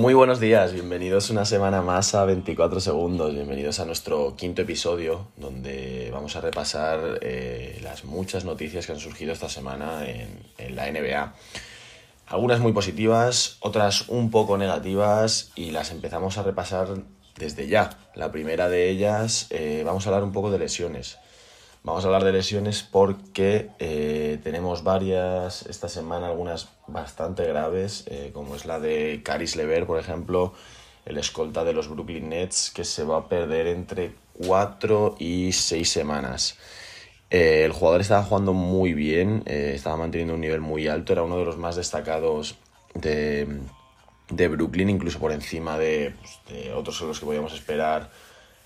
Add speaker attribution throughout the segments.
Speaker 1: Muy buenos días, bienvenidos una semana más a 24 segundos, bienvenidos a nuestro quinto episodio donde vamos a repasar eh, las muchas noticias que han surgido esta semana en, la NBA. Algunas muy positivas, otras un poco negativas y las empezamos a repasar desde ya. La primera de ellas, eh, vamos a hablar un poco de lesiones. Vamos a hablar de lesiones porque eh, tenemos varias esta semana, algunas bastante graves, eh, como es la de Caris Lever, por ejemplo, el escolta de los Brooklyn Nets, que se va a perder entre 4 y 6 semanas. Eh, el jugador estaba jugando muy bien, estaba manteniendo un nivel muy alto, era uno de los más destacados de, de Brooklyn, incluso por encima de, pues, otros que podíamos esperar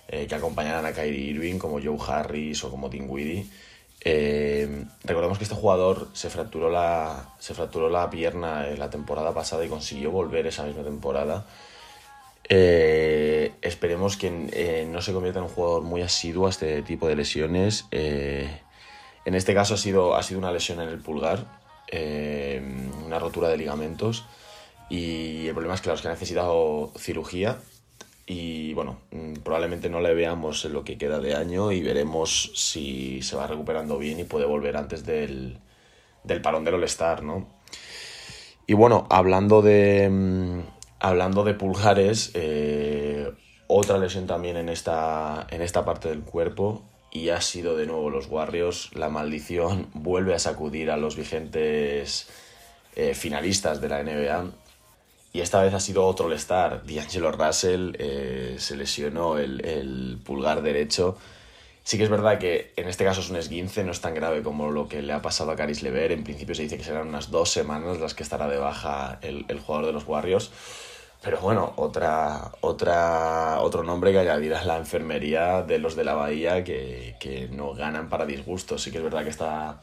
Speaker 1: eh, que acompañaran a Kyrie Irving, como Joe Harris o como Dinwiddie. Eh, recordemos que este jugador se fracturó la, se fracturó la pierna la temporada pasada y consiguió volver esa misma temporada. Eh, esperemos que no se convierta en un jugador muy asiduo a este tipo de lesiones. en este caso ha sido, ha sido una lesión en el pulgar, una rotura de ligamentos. Y el problema es que ha necesitado cirugía y bueno, mm, probablemente no le veamos en lo que queda de año y veremos si se va recuperando bien y puede volver antes del, del parón del All-Star, ¿no? Y bueno, hablando de, mm, hablando de pulgares, eh, otra lesión también en esta, en esta parte del cuerpo y ha sido de nuevo los Warriors. La maldición vuelve a sacudir a los vigentes eh, finalistas de la NBA y esta vez ha sido otro All-Star. D'Angelo Russell eh, se lesionó el, pulgar derecho. Sí que es verdad que en este caso es un esguince, no es tan grave como lo que le ha pasado a Caris Lever. En principio se dice que serán unas dos semanas las que estará de baja el, jugador de los Warriors. Pero bueno, otra, otra, otro nombre que añadir a la enfermería de los de la Bahía que, que no ganan para disgustos. Sí que es verdad que esta,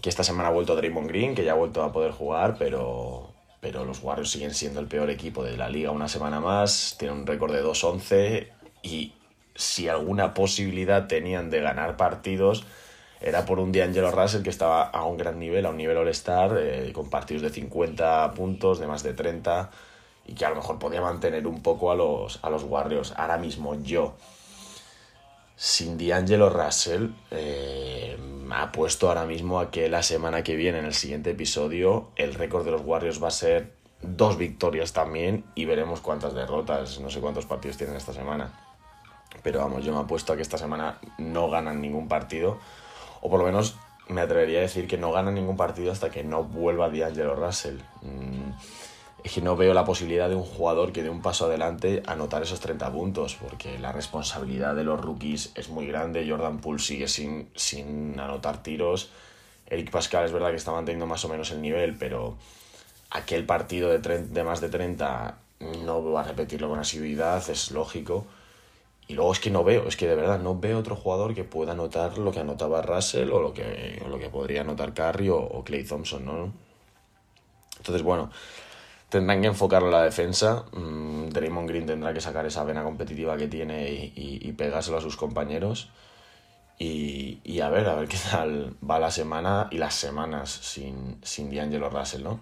Speaker 1: que esta semana ha vuelto Draymond Green, que ya ha vuelto a poder jugar, pero, pero los Warriors siguen siendo el peor equipo de la liga una semana más, tienen un récord de 2-11 y si alguna posibilidad tenían de ganar partidos era por un D'Angelo Russell que estaba a un gran nivel, a un nivel All-Star, eh, con partidos de 50 puntos, de más de 30 y que a lo mejor podía mantener un poco a los, a los Warriors. Ahora mismo yo, sin D'Angelo Russell, eh, ha puesto ahora mismo a que la semana que viene, en el siguiente episodio, el récord de los Warriors va a ser dos victorias también y veremos cuántas derrotas, no sé cuántos partidos tienen esta semana. Pero vamos, yo me apuesto a que esta semana no ganan ningún partido, o por lo menos me atrevería a decir que no ganan ningún partido hasta que no vuelva D'Angelo Russell. Es que no veo la posibilidad de un jugador que dé un paso adelante anotar esos 30 puntos, porque la responsabilidad de los rookies es muy grande. Jordan Poole sigue sin, sin anotar tiros. Eric Pascal es verdad que está manteniendo más o menos el nivel, pero aquel partido de, de más de 30 no va a repetirlo con asiduidad, es lógico. Y luego es que no veo, es que de verdad no veo otro jugador que pueda anotar lo que anotaba Russell o lo que, lo que podría anotar Curry o, o Clay Thompson, ¿no? Entonces, bueno, tendrán que enfocarlo en la defensa. Mm, Draymond Green tendrá que sacar esa vena competitiva que tiene y, y, pegárselo a sus compañeros. Y, a ver, a ver qué tal va la semana y las semanas sin, sin D'Angelo Russell, ¿no?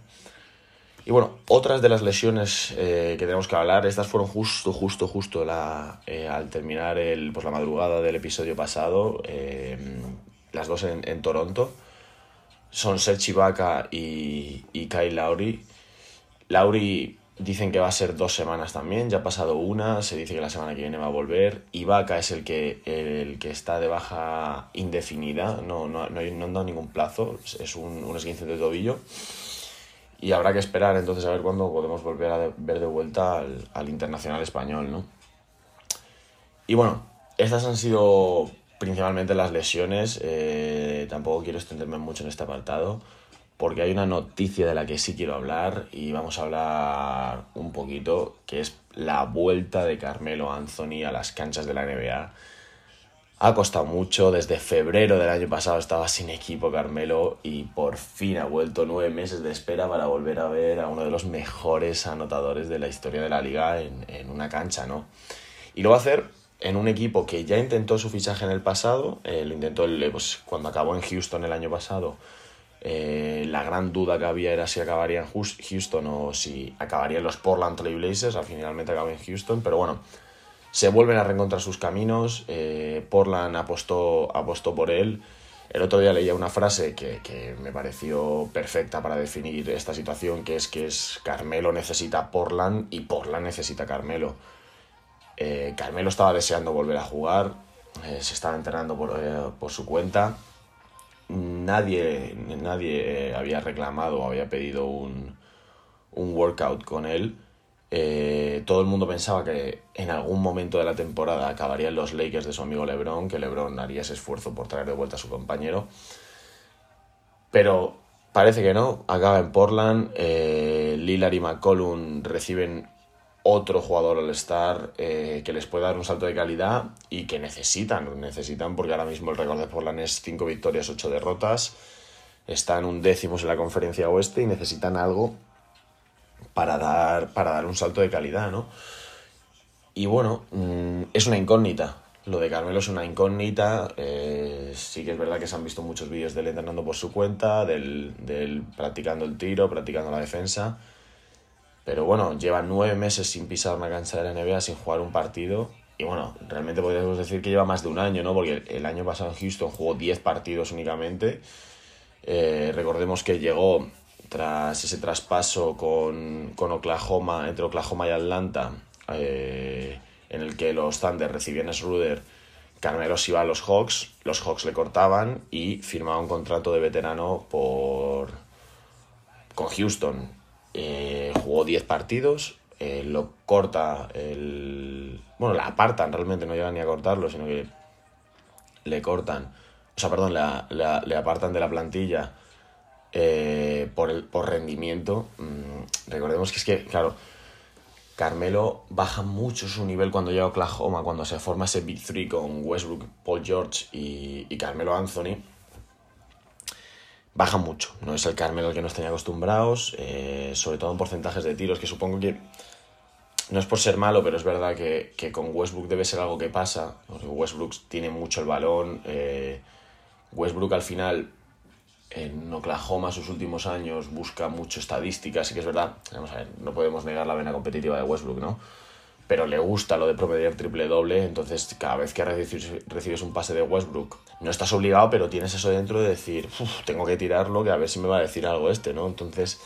Speaker 1: Y bueno, otras de las lesiones eh, que tenemos que hablar, estas fueron justo, justo, justo la, eh, al terminar el, pues la madrugada del episodio pasado, eh, las dos en, Toronto. Son Serge Ibaka y, y Kyle Lowry. Lauri dicen que va a ser dos semanas también, ya ha pasado una, se dice que la semana que viene va a volver. Ibaka es el que, el que está de baja indefinida, no, no, no, no han dado ningún plazo, es un, un esguince de tobillo. Y habrá que esperar entonces a ver cuándo podemos volver a ver de vuelta al, al internacional español, ¿no? Y bueno, estas han sido principalmente las lesiones, eh, tampoco quiero extenderme mucho en este apartado porque hay una noticia de la que sí quiero hablar y vamos a hablar un poquito, que es la vuelta de Carmelo Anthony a las canchas de la NBA. Ha costado mucho, desde febrero del año pasado estaba sin equipo Carmelo y por fin ha vuelto nueve meses de espera para volver a ver a uno de los mejores anotadores de la historia de la liga en, en una cancha, ¿no? Y lo va a hacer en un equipo que ya intentó su fichaje en el pasado, eh, lo intentó pues, cuando acabó en Houston el año pasado, Eh, la gran duda que había era si acabaría en Houston o si acabaría en los Portland Trail Blazers. Al finalmente acabó en Houston, pero bueno, se vuelven a reencontrar sus caminos. Eh, Portland apostó, apostó por él. El otro día leía una frase que, me pareció perfecta para definir esta situación, que es que es Carmelo necesita Portland y Portland necesita Carmelo. Eh, Carmelo estaba deseando volver a jugar, se estaba entrenando por, su cuenta. Nadie, nadie había reclamado o había pedido un, un workout con él. todo el mundo pensaba que en algún momento de la temporada acabarían los Lakers de su amigo LeBron, que LeBron haría ese esfuerzo por traer de vuelta a su compañero. Pero parece que no, acaba en Portland. Lillard y McCollum reciben otro jugador All-Star eh, que les pueda dar un salto de calidad y que necesitan, necesitan porque ahora mismo el récord de Portland es 5 victorias, 8 derrotas, están un décimos en la conferencia oeste y necesitan algo para dar, para dar un salto de calidad, ¿no? Y bueno, mm, es una incógnita. Lo de Carmelo es una incógnita. Eh, sí que es verdad que se han visto muchos vídeos de él entrenando por su cuenta, del, del practicando el tiro, practicando la defensa pero bueno, lleva nueve meses sin pisar una cancha de la NBA, sin jugar un partido. Y bueno, realmente podríamos decir que lleva más de un año, ¿no? Porque el año pasado en Houston jugó 10 partidos únicamente. Eh, recordemos que llegó tras ese traspaso con, con Oklahoma, entre Oklahoma y Atlanta, eh, en el que los Thunder recibían a Schroeder, Carmelo iba a los Hawks, los Hawks le cortaban y firmaba un contrato de veterano por con Houston eh, jugó 10 partidos, eh, lo corta el... Bueno, la apartan realmente, no llegan ni a cortarlo, sino que le cortan, o sea, perdón, le apartan de la plantilla eh, por, el, por rendimiento. Mm, recordemos que es que, claro, Carmelo baja mucho su nivel cuando llega a Oklahoma, cuando se forma ese Big Three con Westbrook, Paul George y, y Carmelo Anthony baja mucho. No es el Carmelo al que nos tenía acostumbrados, eh, sobre todo en porcentajes de tiros, que supongo que no es por ser malo, pero es verdad que, con Westbrook debe ser algo que pasa. Westbrook tiene mucho el balón. Eh, Westbrook al final en Oklahoma sus últimos años busca mucho estadística, así que es verdad, no podemos negar la vena competitiva de Westbrook, ¿no? Pero le gusta lo de promediar triple doble, entonces cada vez que recibes, un pase de Westbrook, no estás obligado, pero tienes eso dentro de decir, tengo que tirarlo, que a ver si me va a decir algo este, ¿no? Entonces,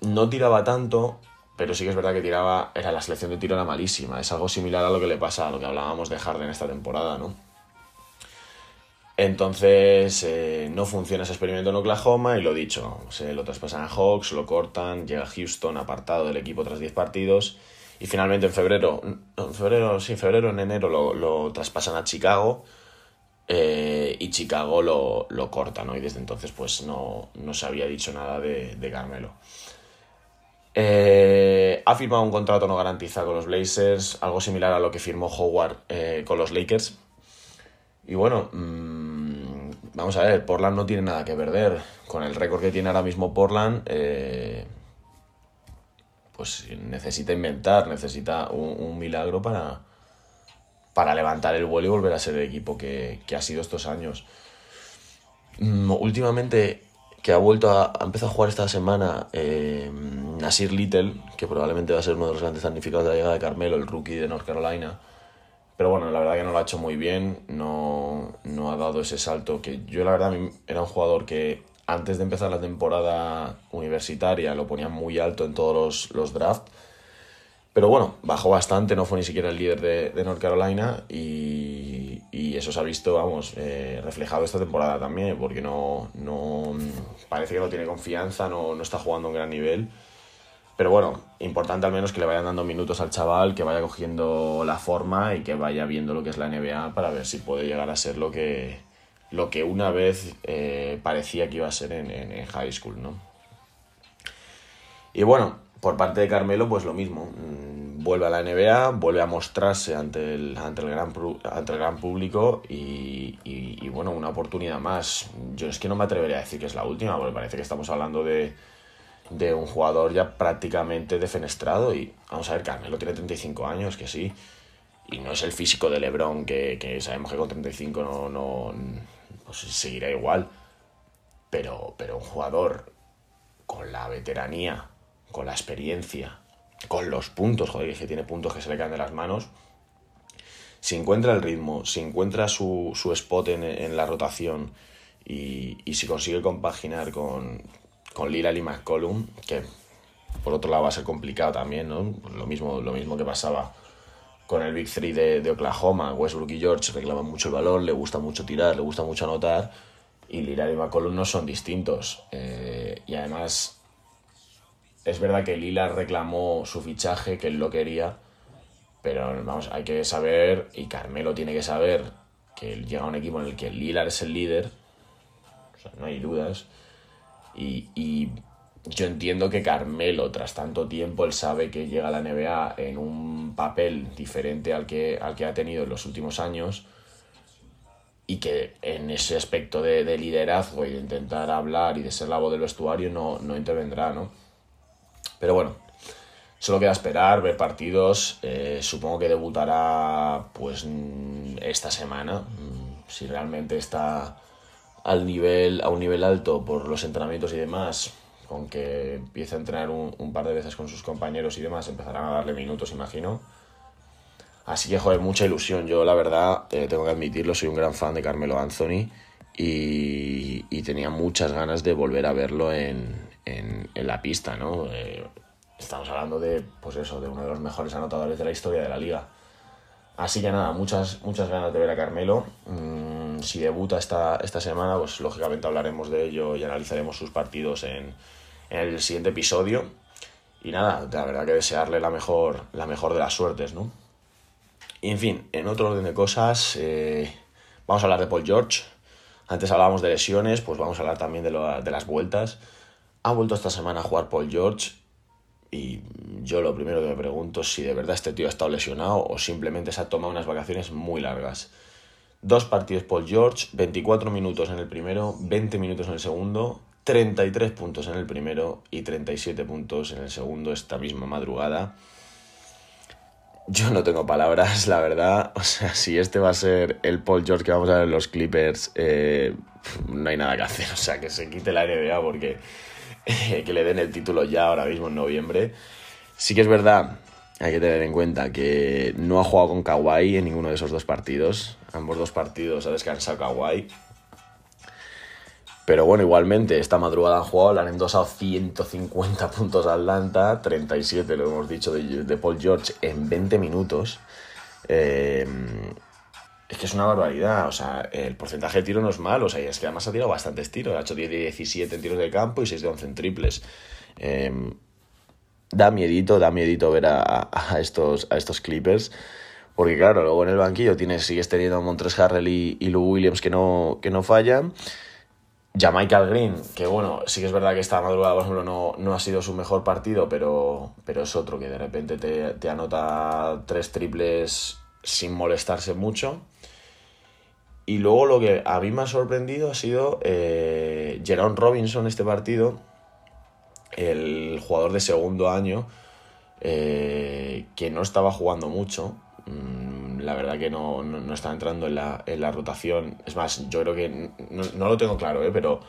Speaker 1: no tiraba tanto, pero sí que es verdad que tiraba, era la selección de tiro era malísima, es algo similar a lo que le pasa a lo que hablábamos de Harden esta temporada, ¿no? Entonces eh, no funciona ese experimento en Oklahoma y lo dicho, se lo traspasan a Hawks, lo cortan, llega a Houston apartado del equipo tras 10 partidos y finalmente en febrero, en febrero, sí, febrero, en enero lo, lo traspasan a Chicago eh, y Chicago lo, lo corta, ¿no? Y desde entonces pues no, no se había dicho nada de, de Carmelo. Eh, ha firmado un contrato no garantizado con los Blazers, algo similar a lo que firmó Howard eh, con los Lakers. Y bueno, mmm, vamos a ver, Portland no tiene nada que perder. Con el récord que tiene ahora mismo Portland, pues necesita inventar, necesita un, milagro para, para levantar el vuelo y volver a ser el equipo que, ha sido estos años. Mm, últimamente, que ha vuelto a, ha empezado a jugar esta semana eh, Nasir Little, que probablemente va a ser uno de los grandes damnificados de la llegada de Carmelo, el rookie de North Carolina. Pero bueno, la verdad que no lo ha hecho muy bien, no, no ha dado ese salto que yo la verdad era un jugador que antes de empezar la temporada universitaria lo ponían muy alto en todos los, los drafts. Pero bueno, bajó bastante, no fue ni siquiera el líder de, North Carolina y, y, eso se ha visto, vamos, eh, reflejado esta temporada también, porque no, no parece que no tiene confianza, no, no está jugando a un gran nivel. Pero bueno, importante al menos que le vayan dando minutos al chaval, que vaya cogiendo la forma y que vaya viendo lo que es la NBA para ver si puede llegar a ser lo que, lo que una vez eh, parecía que iba a ser en, en, high school, ¿no? Y bueno, por parte de Carmelo, pues lo mismo. Mm, vuelve a la NBA, vuelve a mostrarse ante el, ante el, gran, ante el gran público y, y, bueno, una oportunidad más. Yo es que no me atrevería a decir que es la última, porque parece que estamos hablando de, de un jugador ya prácticamente defenestrado. Y vamos a ver, Carmelo tiene 35 años, que sí. Y no es el físico de LeBron, que, sabemos que con 35 no, no, pues seguirá igual. pero, pero un jugador con la veteranía, con la experiencia, con los puntos, joder, que tiene puntos que se le caen de las manos, si encuentra el ritmo, si encuentra su, su spot en, en, la rotación y, y, si consigue compaginar con, con Lillard y McCollum, que por otro lado va a ser complicado también, ¿no? Lo mismo, lo mismo que pasaba con el Big Three de, de, Oklahoma, Westbrook y George reclaman mucho el valor, le gusta mucho tirar, le gusta mucho anotar, y Lillard y McCollum no son distintos. Eh, y además, es verdad que Lillard reclamó su fichaje, que él lo quería, pero vamos, hay que saber, y Carmelo tiene que saber, que llega a un equipo en el que Lillard es el líder, o sea, no hay dudas, y yo entiendo que Carmelo, tras tanto tiempo, él sabe que llega a la NBA en un papel diferente al que, al que ha tenido en los últimos años y que en ese aspecto de, de liderazgo y de intentar hablar y de ser la voz del vestuario no, no intervendrá, ¿no? Pero bueno, solo queda esperar, ver partidos. Eh, supongo que debutará pues esta semana, si realmente está al nivel, a un nivel alto por los entrenamientos y demás, con que empiece a entrenar un, par de veces con sus compañeros y demás, empezarán a darle minutos, imagino. Así que, joder, mucha ilusión. Yo, la verdad, eh, tengo que admitirlo, soy un gran fan de Carmelo Anthony y, y tenía muchas ganas de volver a verlo en, en, en la pista, ¿no? Eh, estamos hablando de, pues eso, de uno de los mejores anotadores de la historia de la liga. Así que nada, muchas, muchas ganas de ver a Carmelo. Mm, si debuta esta, esta semana, pues lógicamente hablaremos de ello y analizaremos sus partidos en, en el siguiente episodio. Y nada, la verdad que desearle la mejor, la mejor de las suertes, ¿no? Y en fin, en otro orden de cosas, eh, vamos a hablar de Paul George. Antes hablábamos de lesiones, pues vamos a hablar también de, lo, de las vueltas. Ha vuelto esta semana a jugar Paul George y yo lo primero que me pregunto es si de verdad este tío ha estado lesionado o simplemente se ha tomado unas vacaciones muy largas. Dos partidos Paul George, 24 minutos en el primero, 20 minutos en el segundo, 33 puntos en el primero y 37 puntos en el segundo esta misma madrugada. Yo no tengo palabras, la verdad. O sea, si este va a ser el Paul George que vamos a ver en los Clippers, eh, no hay nada que hacer. O sea, que se quite la NBA porque que le den el título ya ahora mismo en noviembre. Sí que es verdad, hay que tener en cuenta que no ha jugado con Kawhi en ninguno de esos dos partidos. Ambos dos partidos ha descansado Kawhi. Pero bueno, igualmente, esta madrugada han jugado, le han endosado 150 puntos a Atlanta, 37, lo hemos dicho, de, Paul George en 20 minutos. Eh, es que es una barbaridad, o sea, el porcentaje de tiro no es malo, o sea, es que además ha tirado bastantes tiros, ha hecho 10 de 17 en tiros de campo y 6 de 11 en triples. Eh, da miedito, da miedito ver a, a, estos, a estos Clippers, porque claro, luego en el banquillo tienes, sigues teniendo a Montres Harrell y, y Lou Williams que no, que no fallan. Michael Green, que bueno, sí que es verdad que esta madrugada, por ejemplo, no, no ha sido su mejor partido, pero, pero es otro que de repente te, te anota tres triples sin molestarse mucho. Y luego lo que a mí me ha sorprendido ha sido eh, Jerome Robinson este partido, el jugador de segundo año, eh, que no estaba jugando mucho. Mm, la verdad que no, no, está entrando en la, en la, rotación. Es más, yo creo que no, no lo tengo claro, ¿eh? pero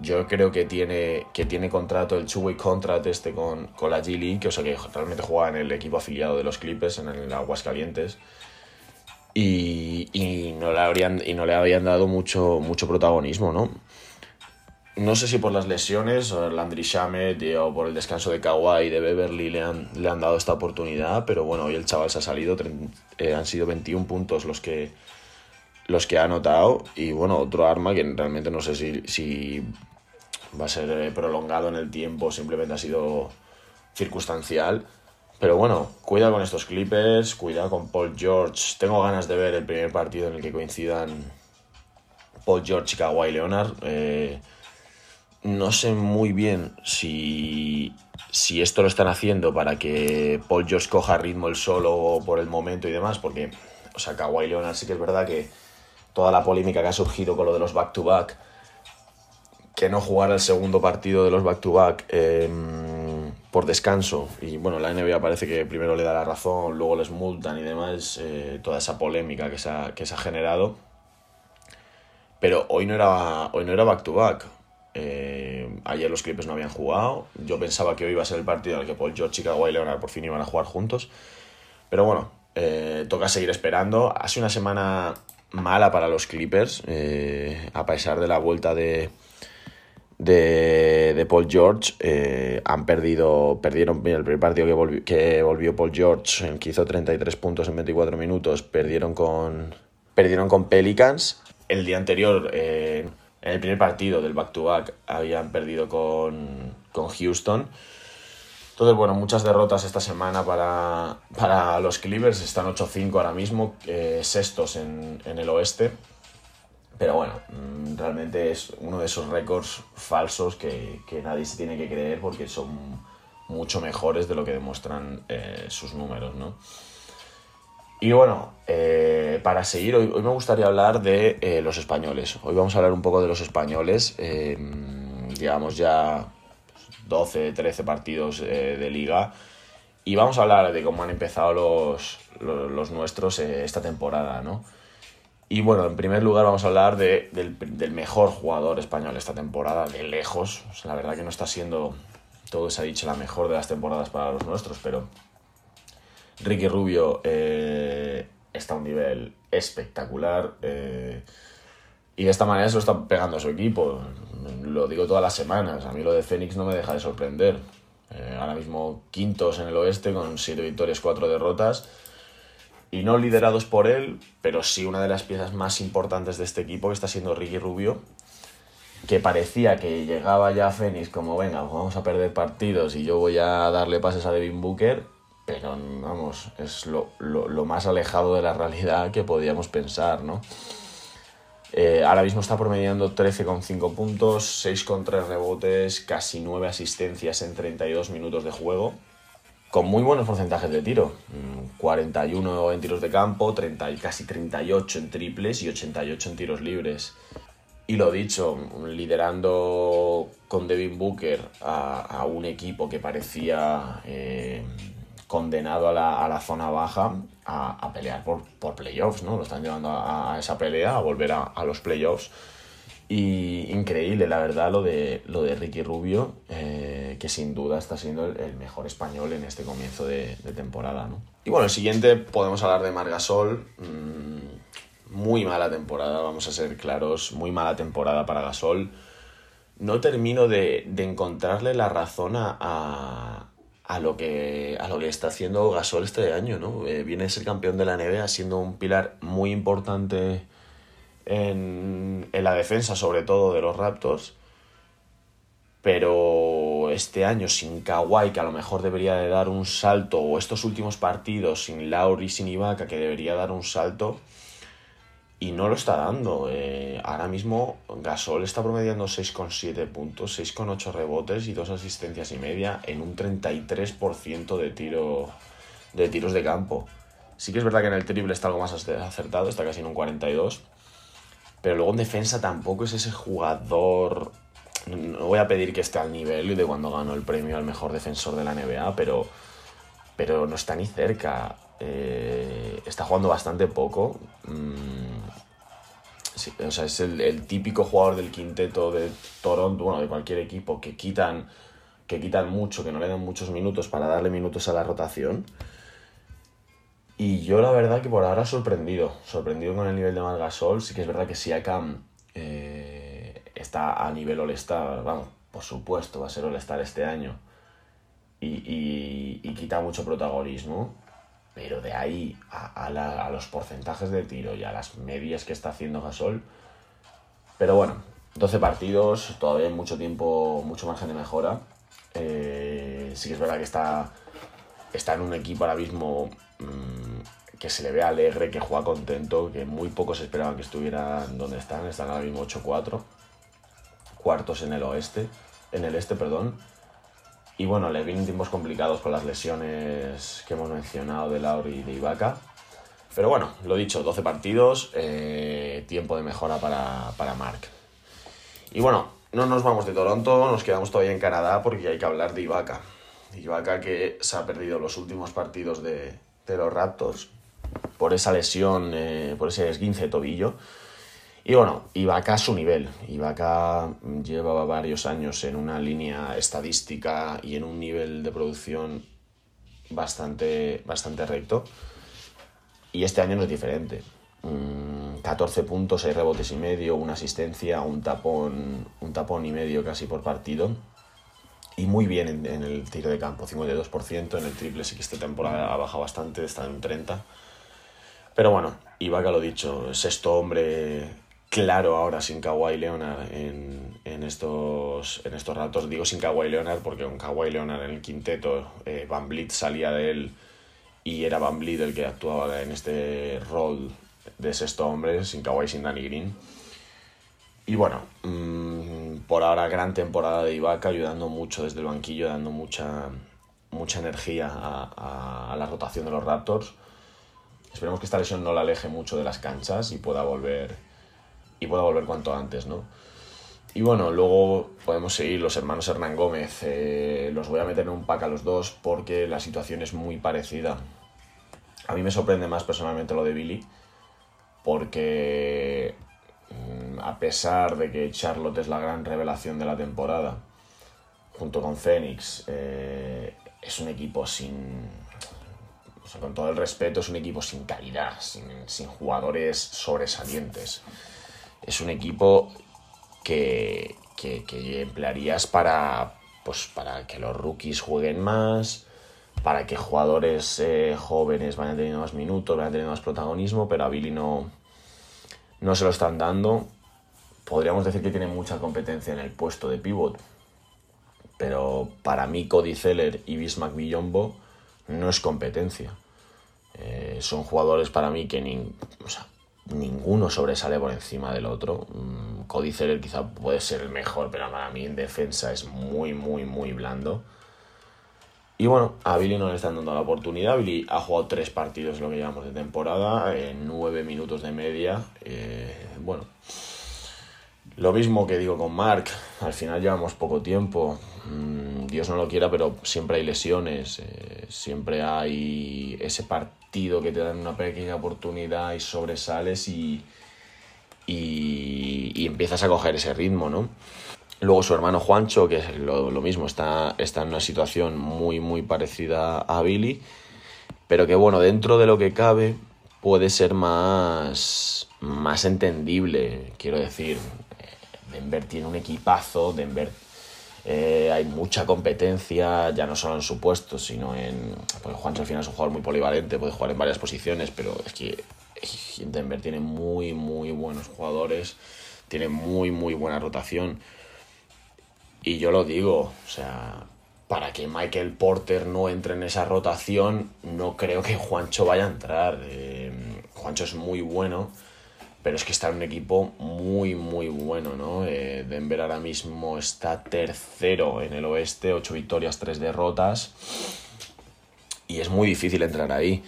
Speaker 1: yo creo que tiene, que tiene contrato, el two-way contract este con, con la G League, que, o sea, que realmente juega en el equipo afiliado de los Clippers, en el Aguascalientes. Y, y, no le habrían, y no le habían dado mucho, mucho protagonismo, ¿no? No sé si por las lesiones, Landry Shamet o por el descanso de Kawhi y de Beverly le han, le han dado esta oportunidad, pero bueno, hoy el chaval se ha salido, eh, han sido 21 puntos los que, los que ha anotado y bueno, otro arma que realmente no sé si, si va a ser prolongado en el tiempo, simplemente ha sido circunstancial. Pero bueno, cuida con estos Clippers, cuida con Paul George. Tengo ganas de ver el primer partido en el que coincidan Paul George y Kawhi Leonard. Eh, no sé muy bien si, si esto lo están haciendo para que Paul George coja ritmo el solo por el momento y demás, porque, o sea, Kawhi Leonard sí que es verdad que toda la polémica que ha surgido con lo de los back-to-back, -back, que no jugara el segundo partido de los back-to-back. -back, eh, por descanso. Y bueno, la NBA parece que primero le da la razón, luego les multan y demás, eh, toda esa polémica que se, ha, que se ha generado. Pero hoy no era hoy no era back to back. Eh, ayer los Clippers no habían jugado. Yo pensaba que hoy iba a ser el partido en el que Paul George, Chicago y Leonard por fin iban a jugar juntos. Pero bueno, eh, toca seguir esperando. Ha sido una semana mala para los Clippers, eh, a pesar de la vuelta de, de, Paul George. Eh, han perdido, perdieron el primer partido que volvió, que volvió Paul George, en que hizo 33 puntos en 24 minutos, perdieron con, perdieron con Pelicans. El día anterior, en el primer partido del back-to-back, habían perdido con, con Houston. Entonces, bueno, muchas derrotas esta semana para, para los Clippers. Están 8-5 ahora mismo, eh, sextos en, en, el oeste. Pero bueno, mm, realmente es uno de esos récords falsos que, que, nadie se tiene que creer porque son mucho mejores de lo que demuestran eh, sus números, ¿no? Y bueno, eh, para seguir, hoy, me gustaría hablar de los españoles. Hoy vamos a hablar un poco de los españoles. digamos ya 12, 13 partidos eh, de liga. Y vamos a hablar de cómo han empezado los, nuestros eh, esta temporada, ¿no? Y bueno, en primer lugar vamos a hablar de, del, mejor jugador español esta temporada, de lejos. la verdad que no está siendo, todo se ha dicho, la mejor de las temporadas para los nuestros, pero Ricky Rubio eh, está a un nivel espectacular. y de esta manera se lo está pegando a su equipo lo digo todas las semanas, a mí lo de Fénix no me deja de sorprender. Eh, ahora mismo quintos en el oeste con 7 victorias, 4 derrotas. Y no liderados por él, pero sí una de las piezas más importantes de este equipo que está siendo Ricky Rubio, que parecía que llegaba ya a Fénix como, venga, vamos a perder partidos y yo voy a darle pases a Devin Booker, pero vamos, es lo, lo, lo más alejado de la realidad que podíamos pensar, ¿no? Eh, ahora mismo está promediando 13,5 puntos, 6,3 rebotes, casi 9 asistencias en 32 minutos de juego, con muy buenos porcentajes de tiro. 41 mm, en tiros de campo, 30, casi 38 en triples y 88 en tiros libres. Y lo dicho, liderando con Devin Booker a, un equipo que parecía eh, condenado a la, a la zona baja a, a pelear por, por, playoffs, ¿no? Lo están llevando a, esa pelea, a volver a, los playoffs. Y increíble, la verdad, lo de, lo de Ricky Rubio, eh, que sin duda está siendo el, mejor español en este comienzo de, de, temporada, ¿no? Y bueno, el siguiente podemos hablar de Margasol. Mm, muy mala temporada, vamos a ser claros, muy mala temporada para Gasol. No termino de, de encontrarle la razón a, a lo que, a lo que está haciendo Gasol este año, ¿no? Eh, viene a ser campeón de la NBA siendo un pilar muy importante en, en la defensa, sobre todo de los Raptors. Pero este año sin Kawhi, que a lo mejor debería de dar un salto, o estos últimos partidos sin Lauri, sin Ibaka, que debería dar un salto, y no lo está dando. Eh, ahora mismo Gasol está promediando 6,7 puntos, 6,8 rebotes y 2 asistencias y media en un 33% de, tiro, de tiros de campo. Sí que es verdad que en el triple está algo más acertado, está casi en un 42. Pero luego en defensa tampoco es ese jugador... No voy a pedir que esté al nivel de cuando ganó el premio al mejor defensor de la NBA, pero, pero no está ni cerca. Eh, está jugando bastante poco. Mm, o sea, es el, típico jugador del quinteto de Toronto, bueno, de cualquier equipo, que quitan, que quitan mucho, que no le dan muchos minutos para darle minutos a la rotación. Y yo la verdad que por ahora sorprendido, sorprendido con el nivel de Margasol. Sí que es verdad que Siakam eh, está a nivel All-Star, vamos, por supuesto, va a ser All-Star este año. Y, quita mucho protagonismo pero de ahí a, los porcentajes de tiro y a las medias que está haciendo Gasol. Pero bueno, 12 partidos, todavía hay mucho tiempo, mucho margen de mejora. Eh, sí que es verdad que está, está en un equipo ahora mismo mm, que se le ve alegre, que juega contento, que muy pocos esperaban que estuvieran donde están. Están ahora mismo 8-4, cuartos en el oeste, en el este, perdón. Y bueno, le vienen tiempos complicados con las lesiones que hemos mencionado de Lauri y de Ibaka. Pero bueno, lo dicho, 12 partidos, eh, tiempo de mejora para, para Mark. Y bueno, no nos vamos de Toronto, nos quedamos todavía en Canadá porque hay que hablar de Ibaka. Ibaka que se ha perdido los últimos partidos de, de los Raptors por esa lesión, eh, por ese esguince de tobillo. Y bueno, Ibaka a su nivel. Ibaka llevaba varios años en una línea estadística y en un nivel de producción bastante, bastante recto. Y este año no es diferente. 14 mm, puntos, 6 rebotes y medio, una asistencia, un tapón, un tapón y medio casi por partido. Y muy bien en, el tiro de campo, 52%. En el triple sí que esta temporada ha bajado bastante, está en 30%. Pero bueno, Ibaka lo dicho, sexto hombre claro ahora sin Kawhi Leonard en, en, estos, en estos ratos. Digo sin Kawhi Leonard porque con Kawhi Leonard en el quinteto, eh, Van Vliet salía de él y era Van Vliet el que actuaba en este rol de sexto hombre, sin Kawhi, sin Danny Green. Y bueno, mmm, por ahora gran temporada de Ibaka, ayudando mucho desde el banquillo, dando mucha, mucha energía a, a la rotación de los Raptors. Esperemos que esta lesión no la aleje mucho de las canchas y pueda volver y pueda volver cuanto antes, ¿no? Y bueno, luego podemos seguir los hermanos Hernán Gómez. Eh, los voy a meter en un pack a los dos porque la situación es muy parecida. A mí me sorprende más personalmente lo de Billy porque mm, a pesar de que Charlotte es la gran revelación de la temporada, junto con Phoenix, eh, es un equipo sin... Con todo el respeto, es un equipo sin calidad, sin jugadores sobresalientes es un equipo que, emplearías para, pues, para que los rookies jueguen más, para que jugadores eh, jóvenes vayan teniendo más minutos, vayan teniendo más protagonismo, pero a Billy no, no se lo están dando. Podríamos decir que tiene mucha competencia en el puesto de pivot, pero para mí Cody Zeller y Bismack Villombo no es competencia. Eh, son jugadores para mí que ni, ninguno sobresale por encima del otro. Mm, Cody quizá puede ser el mejor, pero para mí en defensa es muy, muy, muy blando. Y bueno, a Billy no le están dando la oportunidad. Billy ha jugado tres partidos, lo que llevamos de temporada, nueve minutos de media. Eh, bueno, lo mismo que digo con Mark, al final llevamos poco tiempo. Mm, Dios no lo quiera, pero siempre hay lesiones, eh, siempre hay ese partido que te dan una pequeña oportunidad y sobresales y, y, empiezas a coger ese ritmo, ¿no? Luego su hermano Juancho, que es lo, mismo, está, está en una situación muy, muy parecida a Billy, pero que bueno, dentro de lo que cabe puede ser más, más entendible, quiero decir. Denver tiene un equipazo, Denver eh, hay mucha competencia, ya no solo en su puesto, sino en. Porque Juancho al final es un jugador muy polivalente, puede jugar en varias posiciones, pero es que Denver tiene muy, muy buenos jugadores, tiene muy, muy buena rotación. Y yo lo digo, o sea, para que Michael Porter no entre en esa rotación, no creo que Juancho vaya a entrar. Eh, Juancho es muy bueno pero es que está en un equipo muy, muy bueno, ¿no? Eh, Denver ahora mismo está tercero en el oeste, ocho victorias, tres derrotas, y es muy difícil entrar ahí.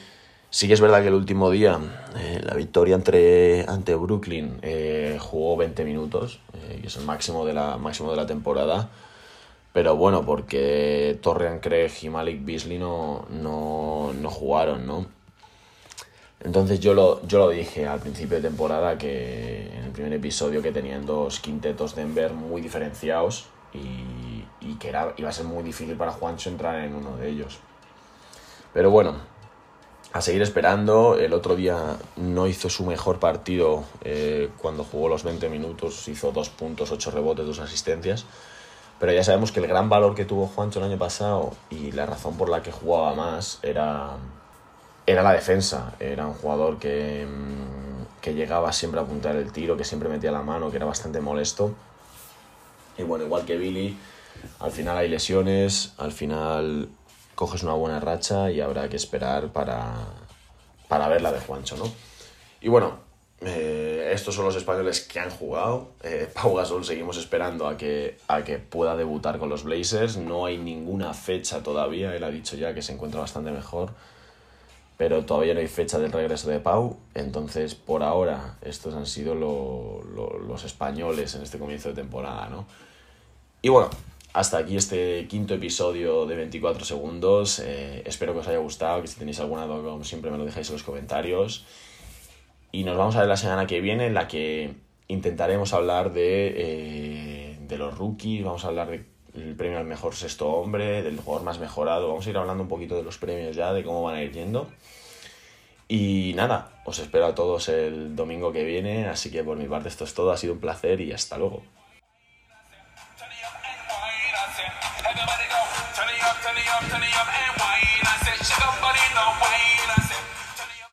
Speaker 1: Sí que es verdad que el último día, eh, la victoria entre, ante Brooklyn, eh, jugó 20 minutos, que es el máximo de, la, máximo de la temporada, pero bueno, porque Torrean Craig y Malik Beasley no, no, no jugaron, ¿no? Entonces yo lo, yo lo dije al principio de temporada que en el primer episodio que tenían dos quintetos Denver muy diferenciados y, que era, iba a ser muy difícil para Juancho entrar en uno de ellos. Pero bueno, a seguir esperando. El otro día no hizo su mejor partido eh, cuando jugó los 20 minutos, hizo dos puntos, ocho rebotes, dos asistencias. Pero ya sabemos que el gran valor que tuvo Juancho el año pasado y la razón por la que jugaba más era era la defensa. Era un jugador que, mm, que llegaba siempre a apuntar el tiro, que siempre metía la mano, que era bastante molesto. Y bueno, igual que Billy, al final hay lesiones, al final coges una buena racha y habrá que esperar para, para ver la de Juancho, ¿no? Y bueno, eh, estos son los españoles que han jugado. Eh, Pau Gasol seguimos esperando a que, a que pueda debutar con los Blazers. No hay ninguna fecha todavía, él ha dicho ya que se encuentra bastante mejor pero todavía no hay fecha del regreso de Pau, entonces por ahora estos han sido los españoles en este comienzo de temporada, ¿no? Y bueno, hasta aquí este quinto episodio de 24 segundos, eh, espero que os haya gustado, que si tenéis alguna duda como siempre me lo dejáis en los comentarios, y nos vamos a ver la semana que viene en la que intentaremos hablar de, eh, de los rookies, vamos a hablar del premio al mejor sexto hombre, del jugador más mejorado, vamos a ir hablando un poquito de los premios ya, de cómo van a ir yendo. Y nada, os espero a todos el domingo que viene, así que por mi parte esto es todo, ha sido un placer y hasta luego.